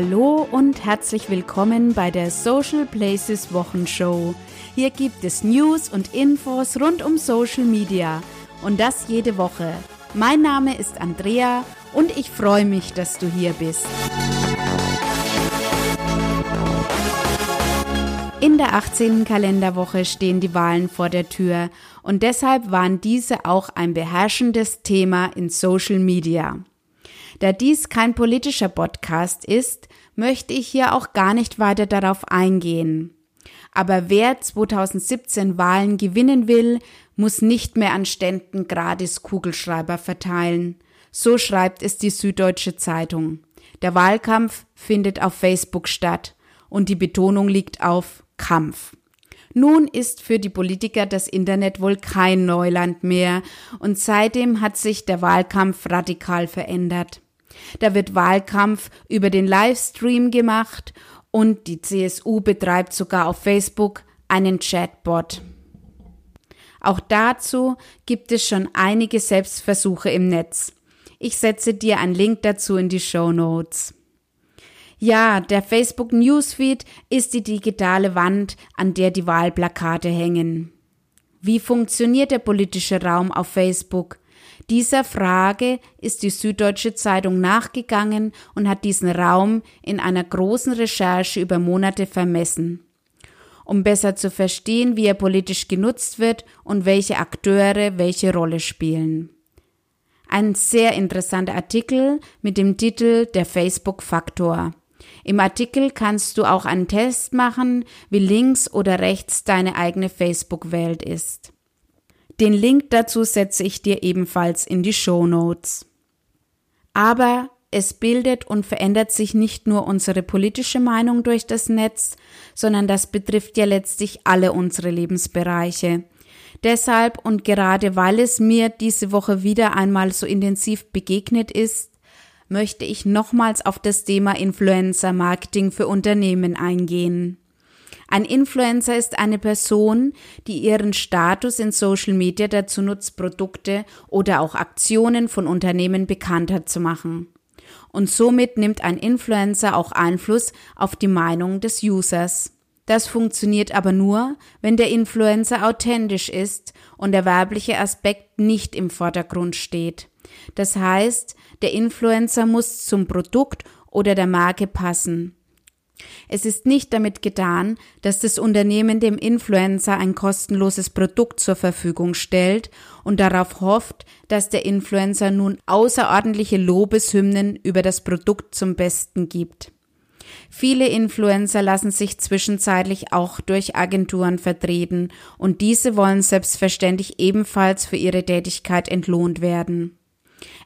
Hallo und herzlich willkommen bei der Social Places Wochenshow. Hier gibt es News und Infos rund um Social Media und das jede Woche. Mein Name ist Andrea und ich freue mich, dass du hier bist. In der 18. Kalenderwoche stehen die Wahlen vor der Tür und deshalb waren diese auch ein beherrschendes Thema in Social Media. Da dies kein politischer Podcast ist, möchte ich hier auch gar nicht weiter darauf eingehen. Aber wer 2017 Wahlen gewinnen will, muss nicht mehr an Ständen gratis Kugelschreiber verteilen. So schreibt es die Süddeutsche Zeitung. Der Wahlkampf findet auf Facebook statt und die Betonung liegt auf Kampf. Nun ist für die Politiker das Internet wohl kein Neuland mehr und seitdem hat sich der Wahlkampf radikal verändert. Da wird Wahlkampf über den Livestream gemacht und die CSU betreibt sogar auf Facebook einen Chatbot. Auch dazu gibt es schon einige Selbstversuche im Netz. Ich setze dir einen Link dazu in die Show Notes. Ja, der Facebook Newsfeed ist die digitale Wand, an der die Wahlplakate hängen. Wie funktioniert der politische Raum auf Facebook? Dieser Frage ist die Süddeutsche Zeitung nachgegangen und hat diesen Raum in einer großen Recherche über Monate vermessen. Um besser zu verstehen, wie er politisch genutzt wird und welche Akteure welche Rolle spielen. Ein sehr interessanter Artikel mit dem Titel Der Facebook-Faktor. Im Artikel kannst du auch einen Test machen, wie links oder rechts deine eigene Facebook-Welt ist. Den Link dazu setze ich dir ebenfalls in die Show Notes. Aber es bildet und verändert sich nicht nur unsere politische Meinung durch das Netz, sondern das betrifft ja letztlich alle unsere Lebensbereiche. Deshalb und gerade weil es mir diese Woche wieder einmal so intensiv begegnet ist, möchte ich nochmals auf das Thema Influencer Marketing für Unternehmen eingehen. Ein Influencer ist eine Person, die ihren Status in Social Media dazu nutzt, Produkte oder auch Aktionen von Unternehmen bekannter zu machen. Und somit nimmt ein Influencer auch Einfluss auf die Meinung des Users. Das funktioniert aber nur, wenn der Influencer authentisch ist und der werbliche Aspekt nicht im Vordergrund steht. Das heißt, der Influencer muss zum Produkt oder der Marke passen. Es ist nicht damit getan, dass das Unternehmen dem Influencer ein kostenloses Produkt zur Verfügung stellt und darauf hofft, dass der Influencer nun außerordentliche Lobeshymnen über das Produkt zum Besten gibt. Viele Influencer lassen sich zwischenzeitlich auch durch Agenturen vertreten und diese wollen selbstverständlich ebenfalls für ihre Tätigkeit entlohnt werden.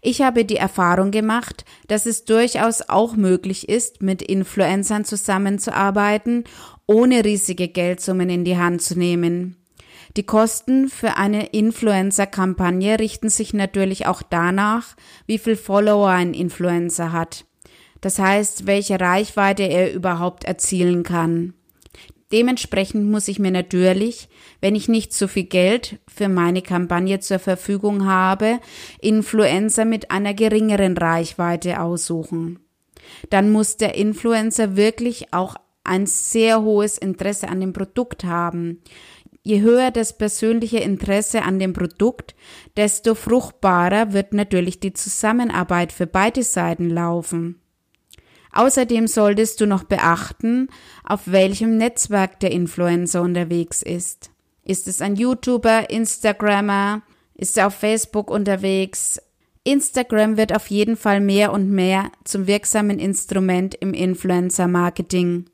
Ich habe die Erfahrung gemacht, dass es durchaus auch möglich ist, mit Influencern zusammenzuarbeiten, ohne riesige Geldsummen in die Hand zu nehmen. Die Kosten für eine Influencer-Kampagne richten sich natürlich auch danach, wie viel Follower ein Influencer hat. Das heißt, welche Reichweite er überhaupt erzielen kann. Dementsprechend muss ich mir natürlich, wenn ich nicht so viel Geld für meine Kampagne zur Verfügung habe, Influencer mit einer geringeren Reichweite aussuchen. Dann muss der Influencer wirklich auch ein sehr hohes Interesse an dem Produkt haben. Je höher das persönliche Interesse an dem Produkt, desto fruchtbarer wird natürlich die Zusammenarbeit für beide Seiten laufen. Außerdem solltest du noch beachten, auf welchem Netzwerk der Influencer unterwegs ist. Ist es ein YouTuber, Instagrammer? Ist er auf Facebook unterwegs? Instagram wird auf jeden Fall mehr und mehr zum wirksamen Instrument im Influencer-Marketing.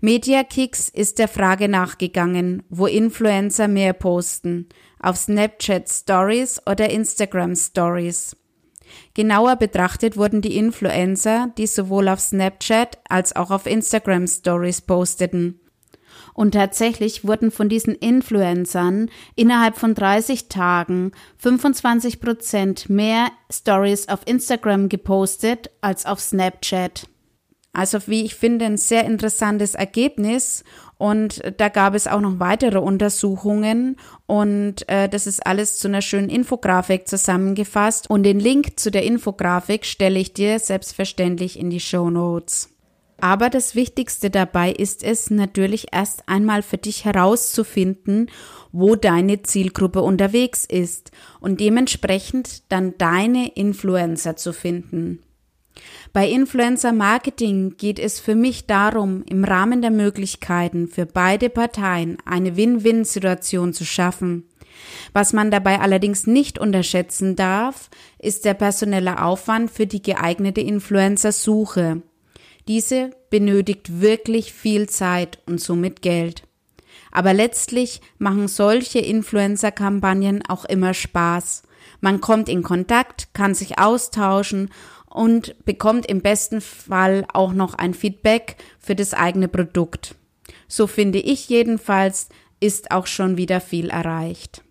MediaKicks ist der Frage nachgegangen, wo Influencer mehr posten, auf Snapchat Stories oder Instagram Stories. Genauer betrachtet wurden die Influencer, die sowohl auf Snapchat als auch auf Instagram Stories posteten. Und tatsächlich wurden von diesen Influencern innerhalb von 30 Tagen 25 Prozent mehr Stories auf Instagram gepostet als auf Snapchat. Also wie ich finde, ein sehr interessantes Ergebnis und da gab es auch noch weitere Untersuchungen und äh, das ist alles zu einer schönen Infografik zusammengefasst. Und den Link zu der Infografik stelle ich dir selbstverständlich in die Show Notes. Aber das Wichtigste dabei ist es natürlich erst einmal für dich herauszufinden, wo deine Zielgruppe unterwegs ist und dementsprechend dann deine Influencer zu finden. Bei Influencer Marketing geht es für mich darum, im Rahmen der Möglichkeiten für beide Parteien eine Win-Win-Situation zu schaffen. Was man dabei allerdings nicht unterschätzen darf, ist der personelle Aufwand für die geeignete Influencer-Suche. Diese benötigt wirklich viel Zeit und somit Geld. Aber letztlich machen solche Influencer-Kampagnen auch immer Spaß. Man kommt in Kontakt, kann sich austauschen und bekommt im besten Fall auch noch ein Feedback für das eigene Produkt. So finde ich jedenfalls, ist auch schon wieder viel erreicht.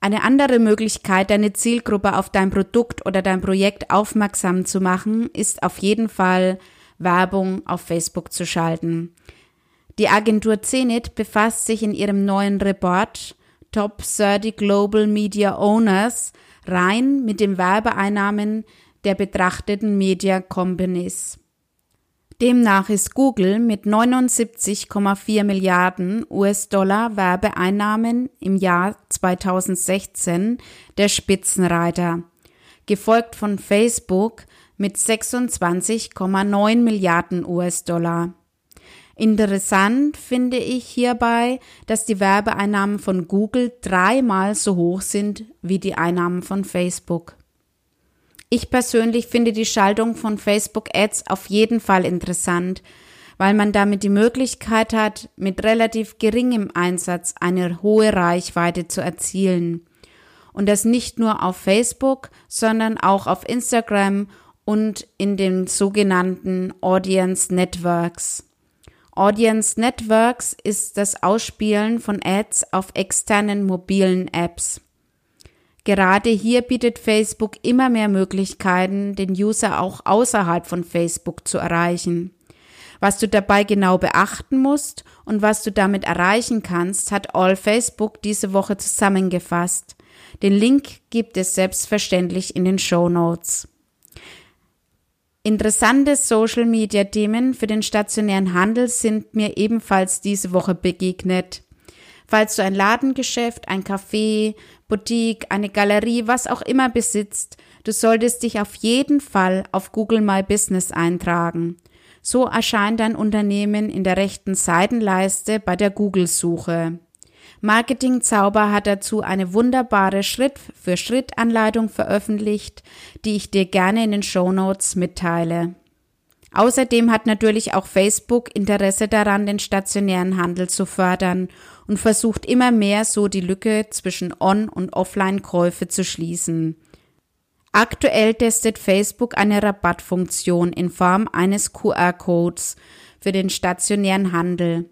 Eine andere Möglichkeit, deine Zielgruppe auf dein Produkt oder dein Projekt aufmerksam zu machen, ist auf jeden Fall Werbung auf Facebook zu schalten. Die Agentur Zenit befasst sich in ihrem neuen Report Top 30 Global Media Owners rein mit den Werbeeinnahmen der betrachteten Media Companies. Demnach ist Google mit 79,4 Milliarden US-Dollar Werbeeinnahmen im Jahr 2016 der Spitzenreiter, gefolgt von Facebook mit 26,9 Milliarden US-Dollar. Interessant finde ich hierbei, dass die Werbeeinnahmen von Google dreimal so hoch sind wie die Einnahmen von Facebook. Ich persönlich finde die Schaltung von Facebook Ads auf jeden Fall interessant, weil man damit die Möglichkeit hat, mit relativ geringem Einsatz eine hohe Reichweite zu erzielen. Und das nicht nur auf Facebook, sondern auch auf Instagram und in den sogenannten Audience Networks. Audience Networks ist das Ausspielen von Ads auf externen mobilen Apps. Gerade hier bietet Facebook immer mehr Möglichkeiten, den User auch außerhalb von Facebook zu erreichen. Was du dabei genau beachten musst und was du damit erreichen kannst, hat All Facebook diese Woche zusammengefasst. Den Link gibt es selbstverständlich in den Show Notes. Interessante Social-Media-Themen für den stationären Handel sind mir ebenfalls diese Woche begegnet. Falls du ein Ladengeschäft, ein Café, Boutique, eine Galerie, was auch immer besitzt, du solltest dich auf jeden Fall auf Google My Business eintragen. So erscheint dein Unternehmen in der rechten Seitenleiste bei der Google-Suche. Marketing Zauber hat dazu eine wunderbare Schritt-für-Schritt-Anleitung veröffentlicht, die ich dir gerne in den Show Notes mitteile. Außerdem hat natürlich auch Facebook Interesse daran, den stationären Handel zu fördern und versucht immer mehr so die Lücke zwischen On- und Offline-Käufe zu schließen. Aktuell testet Facebook eine Rabattfunktion in Form eines QR-Codes für den stationären Handel.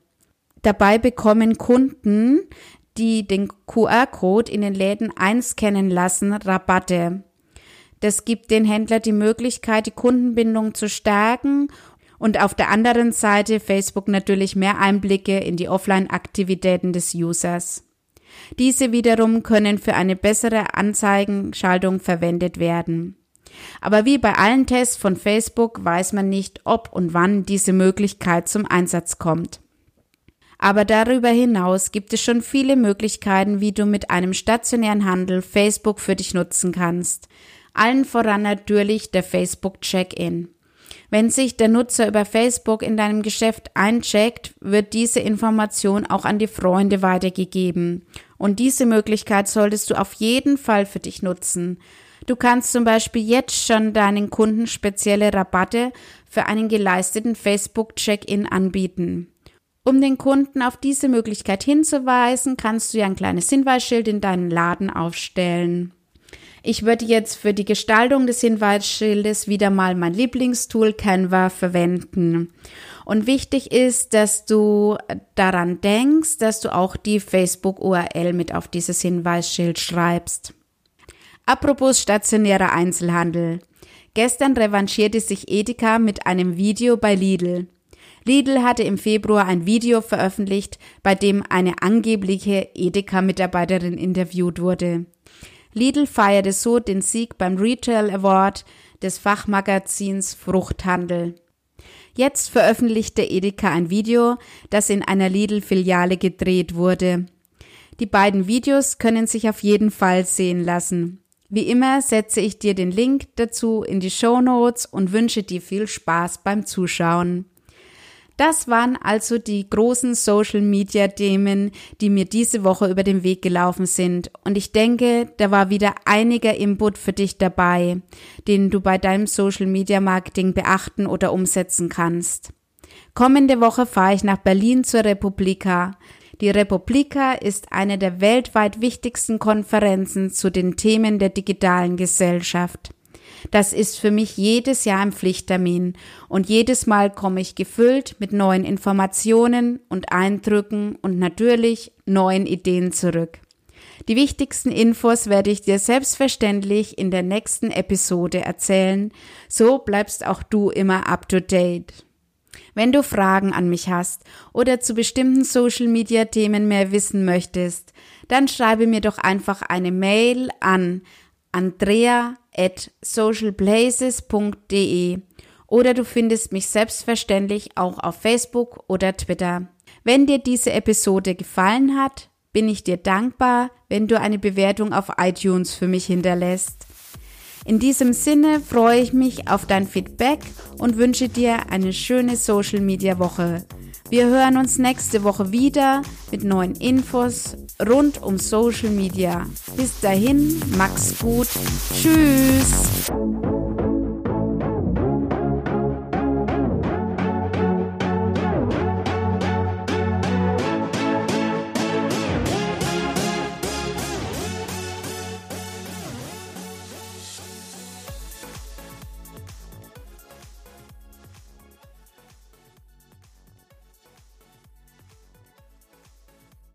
Dabei bekommen Kunden, die den QR-Code in den Läden einscannen lassen, Rabatte. Das gibt den Händler die Möglichkeit, die Kundenbindung zu stärken und auf der anderen Seite Facebook natürlich mehr Einblicke in die Offline-Aktivitäten des Users. Diese wiederum können für eine bessere Anzeigenschaltung verwendet werden. Aber wie bei allen Tests von Facebook weiß man nicht, ob und wann diese Möglichkeit zum Einsatz kommt. Aber darüber hinaus gibt es schon viele Möglichkeiten, wie du mit einem stationären Handel Facebook für dich nutzen kannst. Allen voran natürlich der Facebook Check-in. Wenn sich der Nutzer über Facebook in deinem Geschäft eincheckt, wird diese Information auch an die Freunde weitergegeben. Und diese Möglichkeit solltest du auf jeden Fall für dich nutzen. Du kannst zum Beispiel jetzt schon deinen Kunden spezielle Rabatte für einen geleisteten Facebook-Check-in anbieten. Um den Kunden auf diese Möglichkeit hinzuweisen, kannst du ja ein kleines Hinweisschild in deinen Laden aufstellen. Ich würde jetzt für die Gestaltung des Hinweisschildes wieder mal mein Lieblingstool Canva verwenden. Und wichtig ist, dass du daran denkst, dass du auch die Facebook-URL mit auf dieses Hinweisschild schreibst. Apropos stationärer Einzelhandel. Gestern revanchierte sich Edeka mit einem Video bei Lidl. Lidl hatte im Februar ein Video veröffentlicht, bei dem eine angebliche Edeka-Mitarbeiterin interviewt wurde. Lidl feierte so den Sieg beim Retail Award des Fachmagazins Fruchthandel. Jetzt veröffentlichte Edeka ein Video, das in einer Lidl-Filiale gedreht wurde. Die beiden Videos können sich auf jeden Fall sehen lassen. Wie immer setze ich dir den Link dazu in die Show Notes und wünsche dir viel Spaß beim Zuschauen. Das waren also die großen Social Media Themen, die mir diese Woche über den Weg gelaufen sind. Und ich denke, da war wieder einiger Input für dich dabei, den du bei deinem Social Media Marketing beachten oder umsetzen kannst. Kommende Woche fahre ich nach Berlin zur Republika. Die Republika ist eine der weltweit wichtigsten Konferenzen zu den Themen der digitalen Gesellschaft. Das ist für mich jedes Jahr ein Pflichttermin und jedes Mal komme ich gefüllt mit neuen Informationen und Eindrücken und natürlich neuen Ideen zurück. Die wichtigsten Infos werde ich dir selbstverständlich in der nächsten Episode erzählen, so bleibst auch du immer up to date. Wenn du Fragen an mich hast oder zu bestimmten Social Media Themen mehr wissen möchtest, dann schreibe mir doch einfach eine Mail an andrea at socialplaces.de oder du findest mich selbstverständlich auch auf Facebook oder Twitter. Wenn dir diese Episode gefallen hat, bin ich dir dankbar, wenn du eine Bewertung auf iTunes für mich hinterlässt. In diesem Sinne freue ich mich auf dein Feedback und wünsche dir eine schöne Social Media Woche. Wir hören uns nächste Woche wieder mit neuen Infos rund um Social Media. Bis dahin, Max gut. Tschüss.